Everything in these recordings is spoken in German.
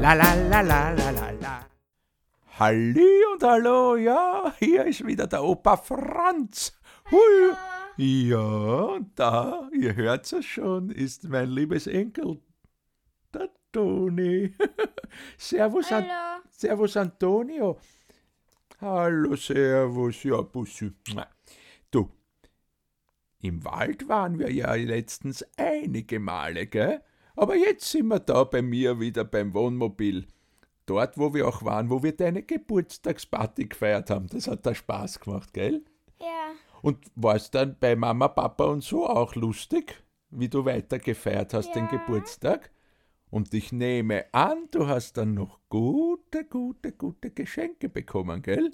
La la la la la la la. Halli und hallo, ja, hier ist wieder der Opa Franz. Hui. Ja, und da, ihr hört es schon, ist mein liebes Enkel, der Toni. Servus, An. Servus Antonio. Hallo, Servus, ja, Bussi. Im Wald waren wir ja letztens einige Male, gell? Aber jetzt sind wir da bei mir wieder beim Wohnmobil. Dort, wo wir auch waren, wo wir deine Geburtstagsparty gefeiert haben. Das hat da Spaß gemacht, gell? Ja. Und war es dann bei Mama, Papa und so auch lustig, wie du weiter gefeiert hast den Ja. Geburtstag? Und ich nehme an, du hast dann noch gute, gute, gute Geschenke bekommen, gell?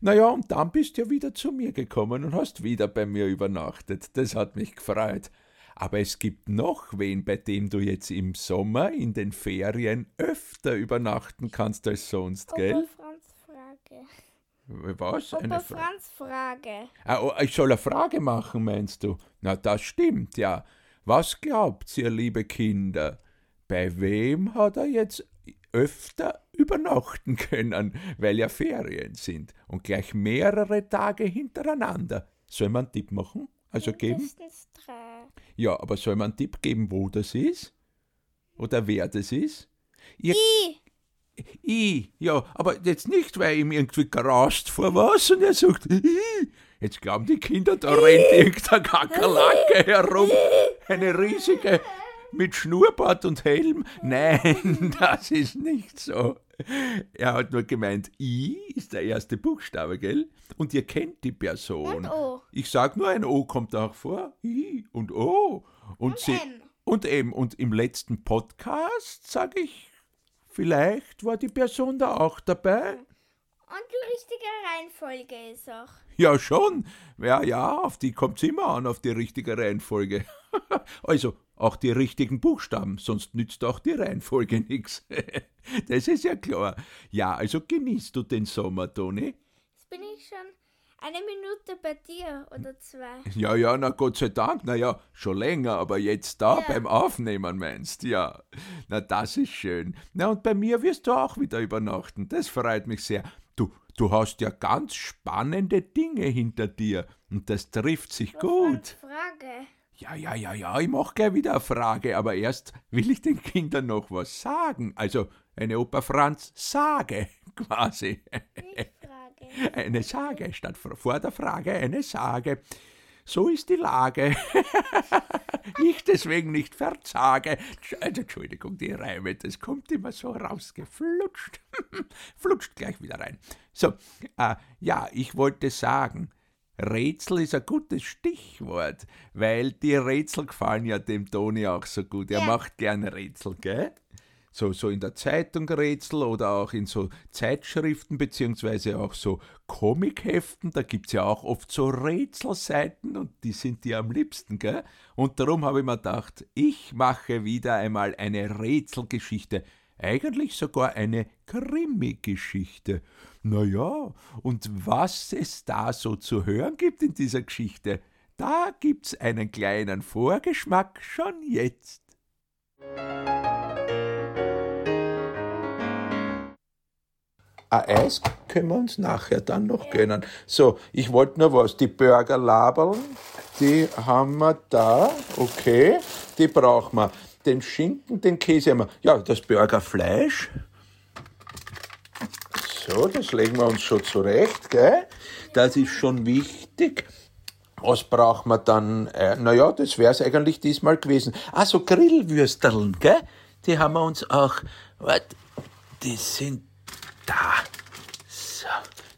Naja, und dann bist du ja wieder zu mir gekommen und hast wieder bei mir übernachtet. Das hat mich gefreut. Aber es gibt noch wen, bei dem du jetzt im Sommer in den Ferien öfter übernachten kannst als sonst, Opa gell? Franz Frage. Was? Opa Eine Fra Franz Frage. Ah, oh, ich soll eine Frage machen, meinst du? Na, das stimmt, ja. Was glaubt ihr, liebe Kinder? Bei wem hat er jetzt öfter übernachten können, weil ja Ferien sind und gleich mehrere Tage hintereinander? Soll man einen Tipp machen? Also geben? Mindestens drei. Ja, aber soll man einen Tipp geben, wo das ist? Oder wer das ist? Ihr I. I, ja, aber jetzt nicht, weil ihm irgendwie gerast vor was und er sagt, I. Jetzt glauben die Kinder, da rennt irgendeine Kakerlake herum, eine riesige mit Schnurrbart und Helm. Nein, das ist nicht so. Er hat nur gemeint, I ist der erste Buchstabe, gell? Und ihr kennt die Person. Und O. Ich sag nur, ein O kommt auch vor. I und O. Und, sie, M. und eben, und im letzten Podcast, sag ich, vielleicht war die Person da auch dabei. Und die richtige Reihenfolge ist auch. Ja, schon. Ja, ja, auf die kommt's immer an, auf die richtige Reihenfolge. also, auch die richtigen Buchstaben, sonst nützt auch die Reihenfolge nichts. das ist ja klar. Ja, also genießt du den Sommer, Toni? Jetzt bin ich schon eine Minute bei dir oder zwei. Ja, ja, na Gott sei Dank, na ja, schon länger, aber jetzt da Ja. beim Aufnehmen meinst, ja. Na, das ist schön. Na, und bei mir wirst du auch wieder übernachten, das freut mich sehr. Du, du hast ja ganz spannende Dinge hinter dir und das trifft sich Opa gut. Frage. Ja, ja, ja, ja, ich mach gleich wieder eine Frage, aber erst will ich den Kindern noch was sagen. Also eine Opa Franz Sage quasi. Frage. Eine Sage statt vor der Frage eine Sage. So ist die Lage. ich deswegen nicht verzage. Also, Entschuldigung, die Reime, das kommt immer so rausgeflutscht. Flutscht gleich wieder rein. So, äh, ja, ich wollte sagen, Rätsel ist ein gutes Stichwort, weil die Rätsel gefallen ja dem Toni auch so gut. Er Ja. macht gerne Rätsel, gell? so, so in der Zeitung Rätsel oder auch in so Zeitschriften beziehungsweise auch so Comicheften, da gibt's ja auch oft so Rätselseiten und die sind dir am liebsten, gell? Und darum habe ich mir gedacht, ich mache wieder einmal eine Rätselgeschichte, eigentlich sogar eine Krimi-Geschichte. Naja, und was es da so zu hören gibt in dieser Geschichte, da gibt's einen kleinen Vorgeschmack schon jetzt. Ein Eis können wir uns nachher dann noch gönnen. So, ich wollte nur was. Die Burgerlaberln, die haben wir da. Okay, die brauchen wir. Den Schinken, den Käse haben wir. Ja, das Burgerfleisch. So, das legen wir uns schon zurecht, gell? Das ist schon wichtig. Was brauchen wir dann? Äh, naja, das wär's eigentlich diesmal gewesen. Ah, so Grillwürsteln, gell? Die haben wir uns auch. Wart, die sind da. So,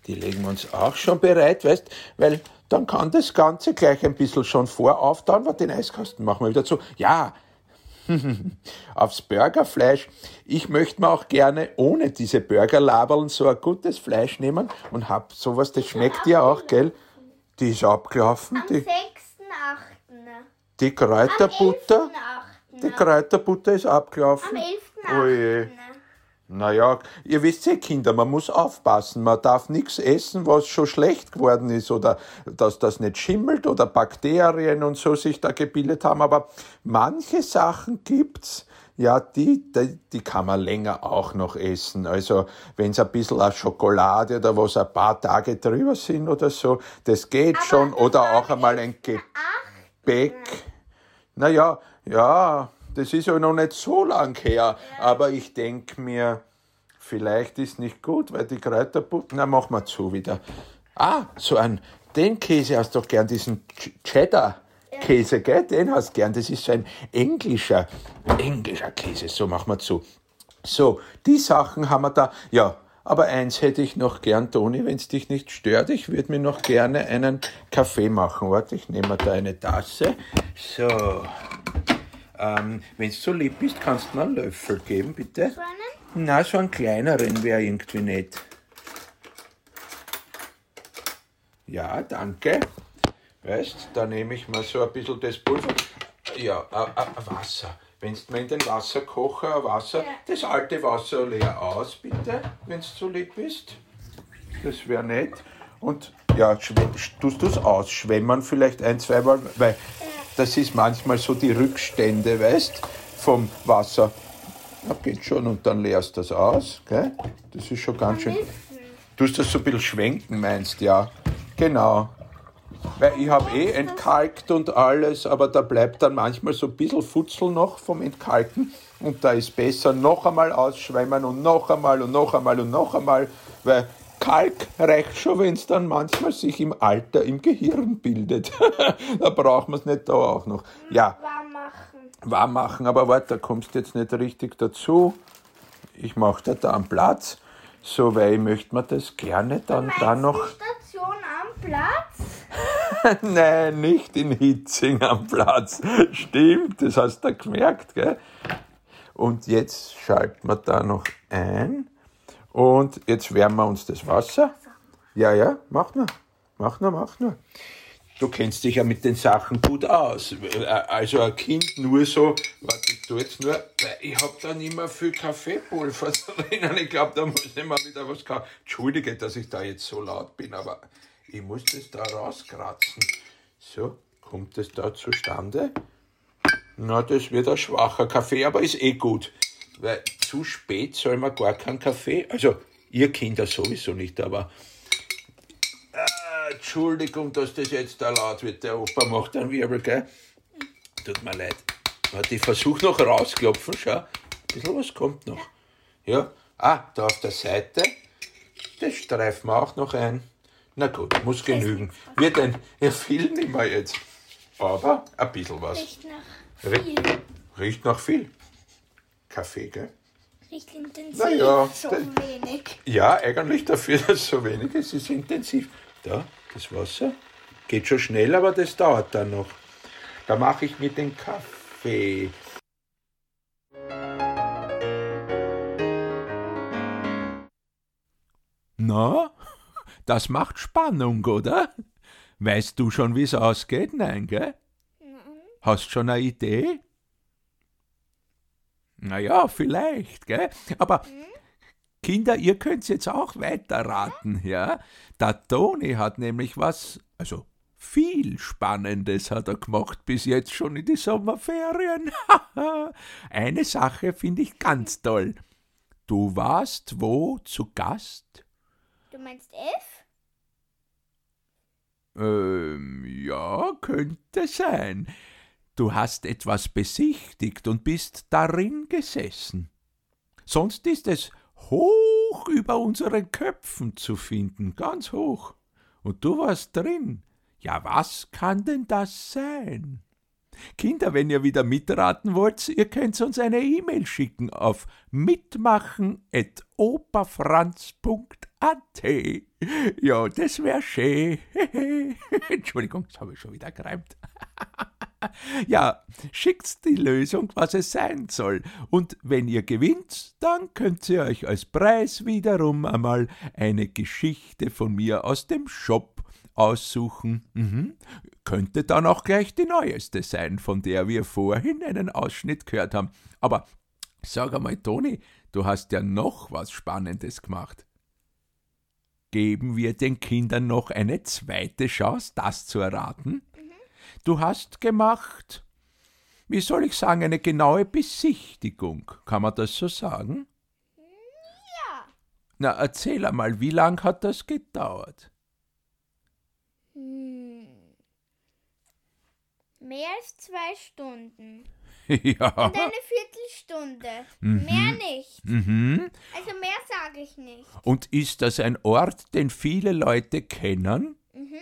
die legen wir uns auch schon bereit, weißt, weil dann kann das Ganze gleich ein bisschen schon vorauftauen, wir den Eiskasten machen wir wieder zu. Ja, aufs Burgerfleisch. Ich möchte mir auch gerne ohne diese Burgerlaberln so ein gutes Fleisch nehmen und hab sowas, das schmeckt dir auch, gell? Die ist abgelaufen, Am die, 6.8. die Kräuterbutter. Am 11.8. Die Kräuterbutter ist abgelaufen. Am 11.8. Oje. Naja, ihr wisst eh, Kinder, man muss aufpassen. Man darf nichts essen, was schon schlecht geworden ist oder dass das nicht schimmelt oder Bakterien und so sich da gebildet haben. Aber manche Sachen gibt's, ja, die, die, die kann man länger auch noch essen. Also, wenn es ein bisschen eine Schokolade oder was ein paar Tage drüber sind oder so, das geht Aber schon. Oder auch einmal ein Gebäck. Naja, ja, das ist ja noch nicht so lang her. Aber ich denk mir, vielleicht ist nicht gut, weil die Kräuterbutter, na, mach mal zu wieder. Ah, so ein, den Käse hast du doch gern, diesen Ch- Cheddar-Käse, gell? Den hast du gern. Das ist so ein englischer, englischer Käse. So, mach mal zu. So, die Sachen haben wir da. Ja, aber eins hätte ich noch gern, Toni, wenn es dich nicht stört. Ich würde mir noch gerne einen Kaffee machen. Warte, ich nehme da eine Tasse. So. Ähm, wenn du so lieb bist, kannst du mir einen Löffel geben, bitte? so einen? Na, so einen kleineren wäre irgendwie nett. Ja, danke. Weißt, da nehme ich mal so ein bisschen das Pulver. Ja, a, a, a Wasser. Wenn du mir in den Wasserkocher Wasser, das alte Wasser leer aus, bitte, wenn du so lieb bist. Das wäre nett. Und ja, tust du es ausschwemmen vielleicht ein, zweimal, weil das ist manchmal so die Rückstände, weißt, vom Wasser. Ja, geht schon und dann leerst das aus, gell? Das ist schon ganz schön. Du hast das so ein bisschen schwenken, meinst ja? Genau. Weil ich habe eh entkalkt und alles, aber da bleibt dann manchmal so ein bisschen Futzel noch vom Entkalken. Und da ist besser noch einmal ausschwemmen und noch einmal und noch einmal und noch einmal, weil Kalk reicht schon, wenn es dann manchmal sich im Alter im Gehirn bildet. da braucht man es nicht da auch noch. Ja, Warm machen. warm machen, aber warte, da kommst du jetzt nicht richtig dazu. Ich mache da da einen Platz, so, weil ich möchte mir das gerne dann da noch... du Station am Platz? Nein, nicht in Hitzing am Platz. Stimmt, das hast du gemerkt, gell? Und jetzt schalten wir da noch ein. Und jetzt wärmen wir uns das Wasser. Ja, ja, mach nur. Mach nur, mach nur. Du kennst dich ja mit den Sachen gut aus. Also ein Kind nur so, warte, ich tu jetzt nur, ich hab da nicht mehr viel Kaffeepulver drinnen. Ich glaube, da muss ich mal wieder was kaufen. Entschuldige, dass ich da jetzt so laut bin, aber ich muss das da rauskratzen. So, kommt das da zustande? Na, das wird ein schwacher Kaffee, aber ist eh gut. Weil zu spät soll man gar keinen Kaffee. Also, ihr Kinder sowieso nicht, aber. Ah, Entschuldigung, dass das jetzt da laut wird. Der Opa macht einen Wirbel, gell? Tut mir leid. Warte, ich versuche noch rausklopfen, schau. Ein bisschen was kommt noch. Ja. Ah, da auf der Seite. Das streifen wir auch noch ein. Na gut, muss genügen. Wird ein, ja, viel nicht mehr jetzt. Aber ein bisschen was. Riecht nach viel. Riecht nach viel. Kaffee, gell? Riecht intensiv. Na ja, so wenig. Ja, eigentlich dafür, dass es so wenig ist, ist intensiv. Da, das Wasser. Geht schon schnell, aber das dauert dann noch. Da mache ich mit dem Kaffee. Na, das macht Spannung, oder? Weißt du schon, wie es ausgeht? Nein, gell? Hast schon eine Idee? Naja, vielleicht, gell? Aber Kinder, ihr könnt's jetzt auch weiterraten, ja? Der Toni hat nämlich was, also viel Spannendes hat er gemacht bis jetzt schon in die Sommerferien. Eine Sache finde ich ganz toll. Du warst wo zu Gast? Du meinst F? Ähm, ja, könnte sein. Du hast etwas besichtigt und bist darin gesessen. Sonst ist es hoch über unseren Köpfen zu finden, ganz hoch. Und du warst drin. Ja, was kann denn das sein? Kinder, wenn ihr wieder mitraten wollt, ihr könnt uns eine E-Mail schicken auf mitmachen.operfranz.at. Ja, das wär schön. Entschuldigung, das habe ich schon wieder gereimt. Ja, schickt die Lösung, was es sein soll. Und wenn ihr gewinnt, dann könnt ihr euch als Preis wiederum einmal eine Geschichte von mir aus dem Shop aussuchen. Mhm. Könnte dann auch gleich die neueste sein, von der wir vorhin einen Ausschnitt gehört haben. Aber sag einmal, Toni, du hast ja noch was Spannendes gemacht. Geben wir den Kindern noch eine zweite Chance, das zu erraten? Du hast gemacht, wie soll ich sagen, eine genaue Besichtigung. Kann man das so sagen? Ja. Na, erzähl einmal, wie lang hat das gedauert? Hm. Mehr als zwei Stunden. ja. Und eine Viertelstunde. Mehr nicht. Mhm. Also mehr sage ich nicht. Und ist das ein Ort, den viele Leute kennen? Mhm.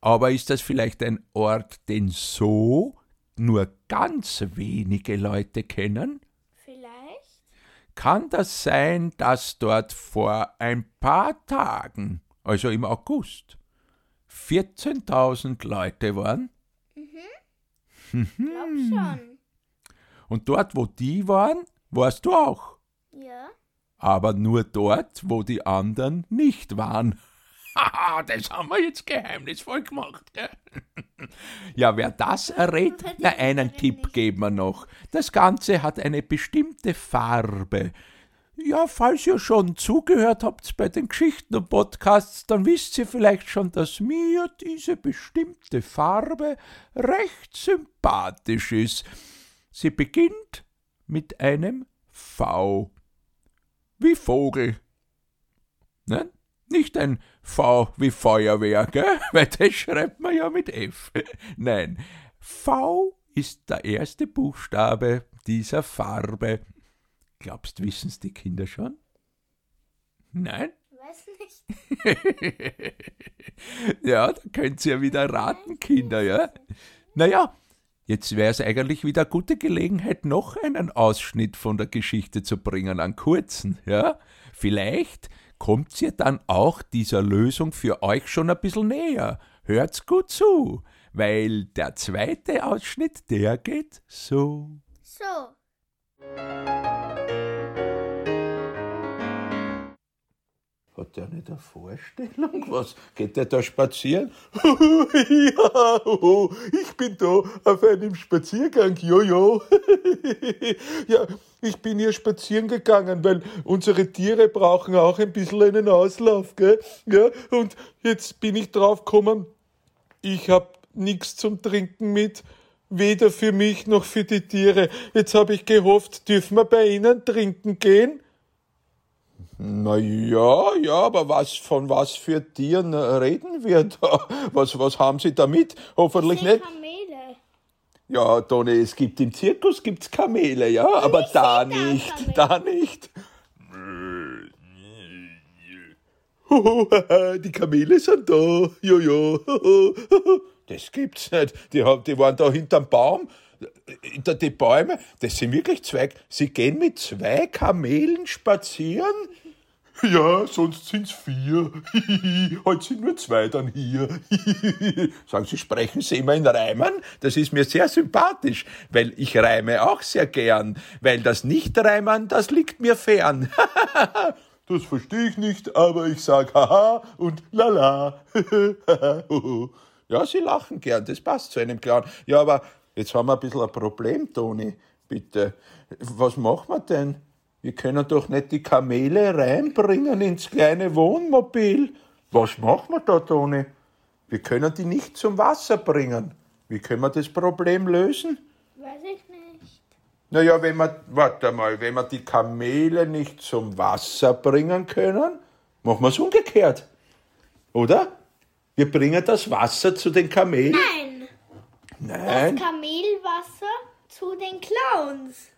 Aber ist das vielleicht ein Ort, den so nur ganz wenige Leute kennen? Vielleicht? Kann das sein, dass dort vor ein paar Tagen, also im August, 14.000 Leute waren? Glaub schon. Und dort, wo die waren, warst du auch. Ja. Aber nur dort, wo die anderen nicht waren. Das haben wir jetzt geheimnisvoll gemacht. Gell? ja, wer das errät, na, einen Tipp geben wir noch. Das Ganze hat eine bestimmte Farbe. Ja, falls ihr schon zugehört habt bei den Geschichten und Podcasts, dann wisst ihr vielleicht schon, dass mir diese bestimmte Farbe recht sympathisch ist. Sie beginnt mit einem V. Wie Vogel. Nein? Nicht ein V wie Feuerwehr, gell? Weil das schreibt man ja mit F. Nein, V ist der erste Buchstabe dieser Farbe. Glaubst, wissen's die Kinder schon? Nein? Weiß nicht. Ja, da könnt ihr ja wieder raten, Kinder, ja? Naja, jetzt wäre es eigentlich wieder eine gute Gelegenheit, noch einen Ausschnitt von der Geschichte zu bringen, einen kurzen, ja? Vielleicht kommt ihr dann auch dieser Lösung für euch schon ein bisschen näher. Hört's gut zu, weil der zweite Ausschnitt, der geht so. So. Hat der nicht eine Vorstellung? Was? Geht der da spazieren? ja, ich bin da auf einem Spaziergang, jojo. ja, ich bin hier spazieren gegangen, weil unsere Tiere brauchen auch ein bisschen einen Auslauf, gell? Ja, und jetzt bin ich drauf gekommen, ich hab nichts zum Trinken mit, weder für mich noch für die Tiere. Jetzt habe ich gehofft, dürfen wir bei Ihnen trinken gehen? Na ja, ja, aber was, von was für Tieren reden wir da? Was, was haben Sie damit? Hoffentlich nicht. Kamele. Ja, Toni, es gibt im Zirkus gibt's Kamele, ja, aber da nicht, da nicht. Die Kamele sind da, jojo. Das gibt's nicht. Die, haben- die waren da hinterm Baum, hinter die Bäume. Das sind wirklich zwei. Sie gehen mit zwei Kamelen spazieren? Ja, sonst sind's vier. Heute sind nur zwei dann hier. Sagen Sie, sprechen Sie immer in Reimen? Das ist mir sehr sympathisch, weil ich reime auch sehr gern. Weil das Nicht-Reimen, das liegt mir fern. Das verstehe ich nicht, aber ich sag haha und lala. ja, Sie lachen gern, das passt zu einem Clown. Ja, aber jetzt haben wir ein bisschen ein Problem, Toni. Bitte. Was machen wir denn? Wir können doch nicht die Kamele reinbringen ins kleine Wohnmobil. Was machen wir da, Toni? Wir können die nicht zum Wasser bringen. Wie können wir das Problem lösen? Weiß ich nicht. Naja, wenn wir, warte mal, wenn wir die Kamele nicht zum Wasser bringen können, machen wir es umgekehrt. Oder? Wir bringen das Wasser zu den Kamelen. Nein. Nein. Das Kamelwasser zu den Clowns.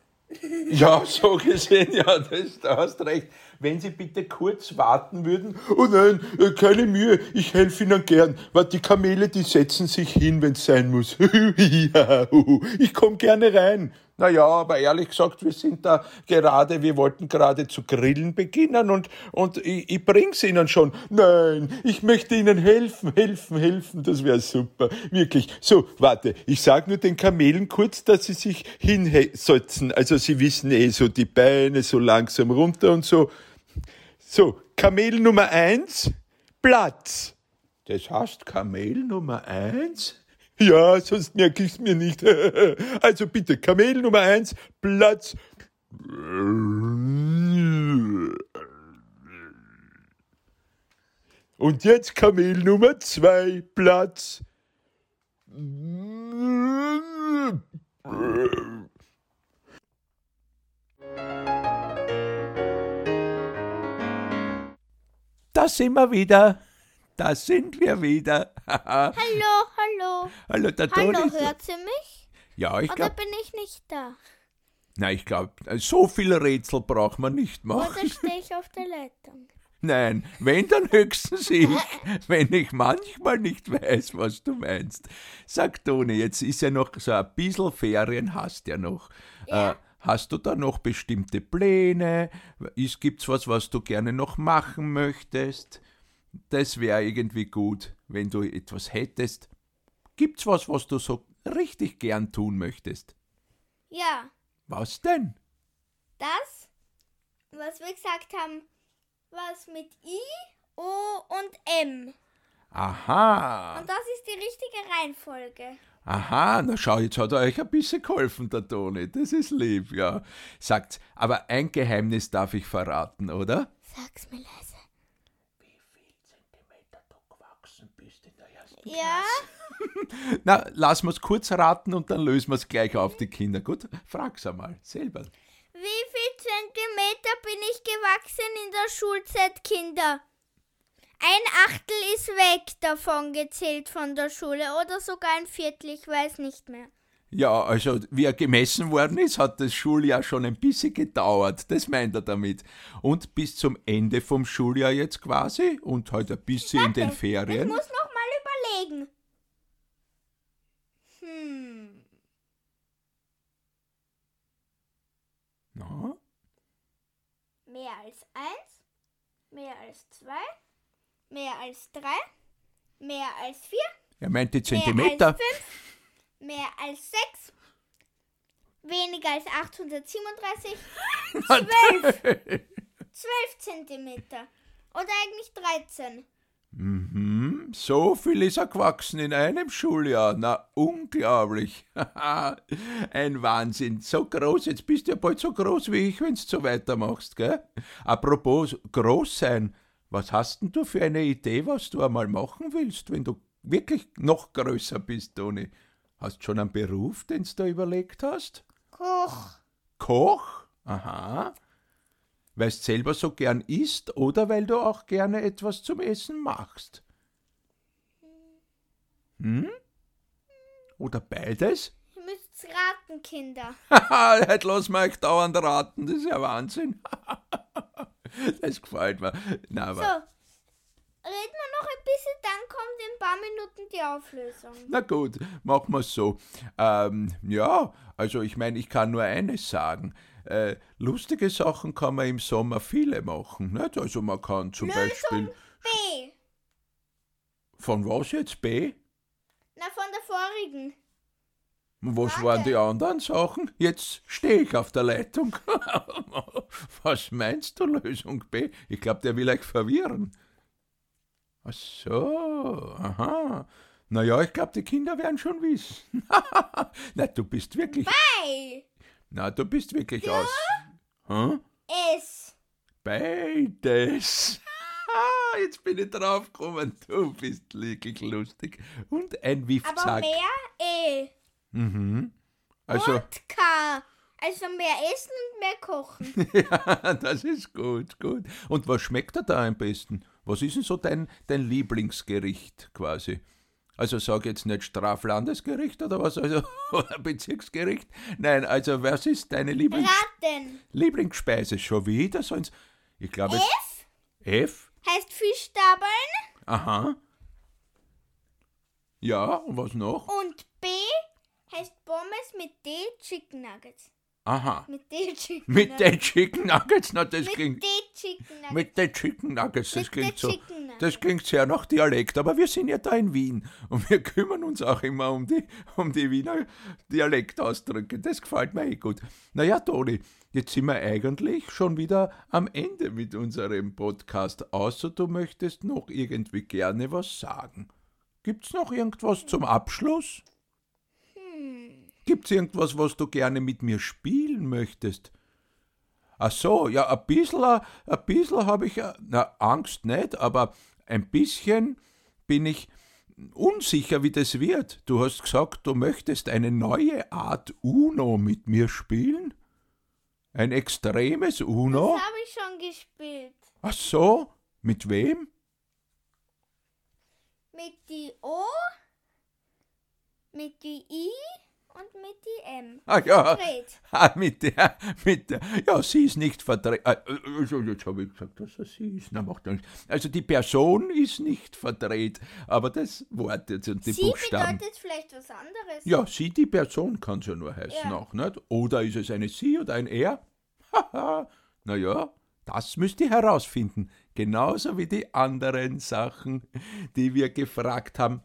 Ja, so gesehen, ja, das, da hast recht. Wenn Sie bitte kurz warten würden. Oh nein, äh, keine Mühe, ich helfe Ihnen gern. Warte, die Kamele, die setzen sich hin, wenn's sein muss. ich komm gerne rein. Na ja, aber ehrlich gesagt, wir sind da gerade, wir wollten gerade zu grillen beginnen und, und ich, ich bring's Ihnen schon. Nein, ich möchte Ihnen helfen, helfen, helfen, das wäre super. Wirklich. So, warte, ich sag nur den Kamelen kurz, dass sie sich hinsetzen. Also sie wissen eh so die Beine so langsam runter und so. So, Kamel Nummer eins, Platz. Das heißt Kamel Nummer eins? Ja, sonst merke ich's mir nicht. Also bitte, Kamel Nummer eins, Platz. Und jetzt Kamel Nummer zwei, Platz. Da sind wir wieder. Da sind wir wieder. Hallo, hallo. Hallo, der Toni. Hallo, da. hört sie mich? Ja, ich Oder glaube, bin ich nicht da? na, ich glaube, so viele Rätsel braucht man nicht machen. Oder stehe ich auf der Leitung? Nein, wenn dann höchstens ich, wenn ich manchmal nicht weiß, was du meinst. Sag Toni, jetzt ist ja noch so ein bisschen Ferien, hast ja noch. Ja. Äh, hast du da noch bestimmte Pläne? Ist, gibt's was, was du gerne noch machen möchtest? Das wäre irgendwie gut, wenn du etwas hättest. Gibt's was, was du so richtig gern tun möchtest? Ja, Was denn? das, was wir gesagt haben, was mit I, O und M. Aha. Und das ist die richtige Reihenfolge. Aha, na schau, jetzt hat er euch ein bisschen geholfen, der Toni. Das ist lieb, ja. Sagt's, aber ein Geheimnis darf ich verraten, oder? Sag's mir leise. Wie viel Zentimeter du gewachsen bist in der ersten Ja, Na, lass mir's kurz raten und dann lösen wir's gleich auf die Kinder. Gut, frag's einmal selber. wie viel Zentimeter bin ich gewachsen in der Schulzeit, Kinder? Ein Achtel ist weg davon gezählt von der Schule oder sogar ein Viertel, ich weiß nicht mehr. Ja, also wie er gemessen worden ist, hat das Schuljahr schon ein bisschen gedauert. Das meint er damit. Und bis zum Ende vom Schuljahr jetzt quasi und heute ein bisschen in den Ich Ferien. muss noch überlegen. Hm, Na? mehr als eins, mehr als zwei, mehr als drei, mehr als vier, Er meint die mehr Zentimeter. als fünf, mehr als sechs, weniger als 837, zwölf, zwölf Zentimeter. Oder eigentlich 13. Mhm, so viel ist er gewachsen in einem Schuljahr. Na, unglaublich. Ein Wahnsinn. So groß, jetzt bist du ja bald so groß wie ich, wenn du so weitermachst, gell? Apropos groß sein, was hast denn du für eine Idee, was du einmal machen willst, wenn du wirklich noch größer bist, Toni? Hast schon einen Beruf, den du da überlegt hast? Koch. Koch? Aha. Weil du selber so gern isst oder weil du auch gerne etwas zum Essen machst? Hm? Oder beides? Ihr müsst's raten, Kinder. Haha, heute lassen wir euch dauernd raten, das ist ja Wahnsinn. das gefällt mir. Na, So, aber, reden wir noch ein bisschen, dann kommt in ein paar Minuten die Auflösung. na gut, machen wir es so. Ähm, ja, also ich meine, ich kann nur eines sagen. Äh, lustige Sachen kann man im Sommer viele machen. Nicht? Also man kann zum Beispiel... B. Von was jetzt B? Na, von der vorigen. Was Warte. waren die anderen Sachen? Jetzt stehe ich auf der Leitung. Was meinst du, Lösung B? Ich glaube, der will euch verwirren. Ach so, aha. Na ja, ich glaube, die Kinder werden schon wissen. Na, du bist wirklich. Ei. Na, du bist wirklich aus. Hm? S. Beides. Jetzt bin ich draufgekommen. Du bist wirklich lustig. Und ein Aber Wiffzack. mehr E. Mhm. Also. Und K. Also mehr essen und mehr kochen. Ja, das ist gut, gut. Und was schmeckt dir da am besten? Was ist denn so dein, dein Lieblingsgericht quasi? Also sag jetzt nicht Straflandesgericht oder was, also oder Bezirksgericht. Nein, also was ist deine Lieblings. Lieblingsspeise? Schon wieder? Sonst, ich glaube F F. heißt Fischstapeln Aha. Ja, und was noch? und B heißt Pommes mit D Chicken Nuggets. Aha. Mit D Chicken Mit Nuggets. den Chicken Nuggets, na das Mit klingt D Chicken Nuggets. Mit den Chicken Nuggets, das Mit klingt den so. Das klingt sehr nach Dialekt, aber wir sind ja da in Wien und wir kümmern uns auch immer um die, um die Wiener Dialektausdrücke. Das gefällt mir eh gut. Naja, Toni, jetzt sind wir eigentlich schon wieder am Ende mit unserem Podcast, außer du möchtest noch irgendwie gerne was sagen. Gibt's noch irgendwas zum Abschluss? Gibt's irgendwas, was du gerne mit mir spielen möchtest? Ach so, ja, ein bisschen, ein bisschen habe ich, äh, na, Angst nicht, aber ein bisschen bin ich unsicher, wie das wird. Du hast gesagt, du möchtest eine neue Art Uno mit mir spielen? Ein extremes Uno? Das habe ich schon gespielt. Ach so, mit wem? Mit die O, mit die I und mit die M. Ah ja, Verdreht. ah, mit der, mit der, ja, sie ist nicht verdreht. Also, jetzt habe ich gesagt, dass er sie ist. Na, macht nichts. Also die Person ist nicht verdreht, aber das Wort jetzt und die Sie Buchstaben. bedeutet vielleicht was anderes. Ja, sie, die Person kann es ja nur heißen Ja. auch, nicht? Oder ist es eine sie oder ein er? Haha, naja, das müsst ihr herausfinden. Genauso wie die anderen Sachen, die wir gefragt haben.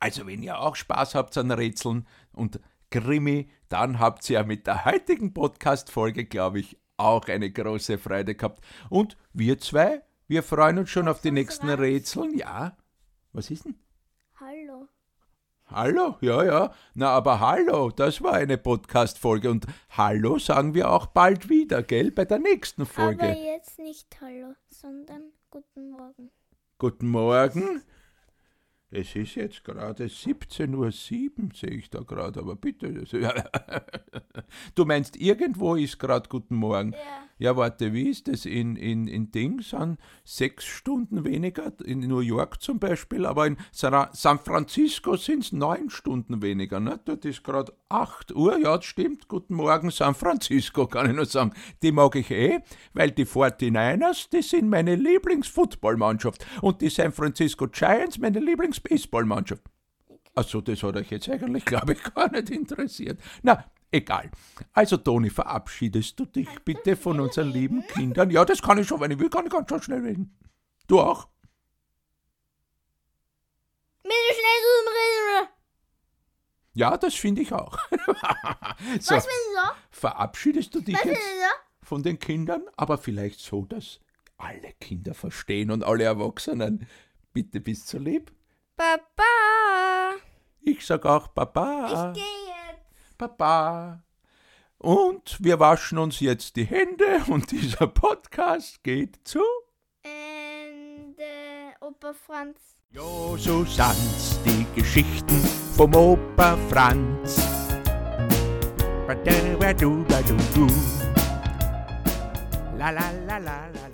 Also, wenn ihr auch Spaß habt an Rätseln und Krimi, dann habt ihr ja mit der heutigen Podcast-Folge, glaube ich, auch eine große Freude gehabt. Und wir zwei, wir freuen uns schon auf die nächsten. Rätseln. Ja, was ist denn? Hallo. Hallo, ja, ja. Na, aber hallo, das war eine Podcast-Folge. Und hallo sagen wir auch bald wieder, gell, bei der nächsten Folge. Aber jetzt nicht Hallo, sondern Guten Morgen. Guten Morgen. Es ist jetzt gerade 17.07 Uhr, sehe ich da gerade, aber bitte. Du meinst, irgendwo ist gerade Guten Morgen. Ja. Ja, warte, wie ist das in, in, in Dings? Sind sechs Stunden weniger, in New York zum Beispiel, aber in San Francisco sind es neun Stunden weniger. Ne? Dort ist gerade 8 Uhr, ja, das stimmt. Guten Morgen, San Francisco, kann ich nur sagen. Die mag ich eh, weil die 49ers, die sind meine Lieblingsfootballmannschaft und die San Francisco Giants meine Lieblingsbaseballmannschaft. Achso, das hat euch jetzt eigentlich, glaube ich, gar nicht interessiert. Na, egal. Also, Toni, verabschiedest du dich bitte von unseren lieben Kindern? Ja, das kann ich schon, wenn ich will, kann ich ganz schon schnell reden. Du auch? Bitte schnell reden. Ja, das finde ich auch. so, Was will so? verabschiedest du dich Was jetzt so? von den Kindern, aber vielleicht so, dass alle Kinder verstehen und alle Erwachsenen. Bitte bist du lieb. Papa. Ich sag auch Papa. Ich gehe jetzt. Papa. Und wir waschen uns jetzt die Hände und dieser Podcast geht zu. Ende. Opa Franz. Jo, so sind's die Geschichten vom Opa Franz. La la la la la.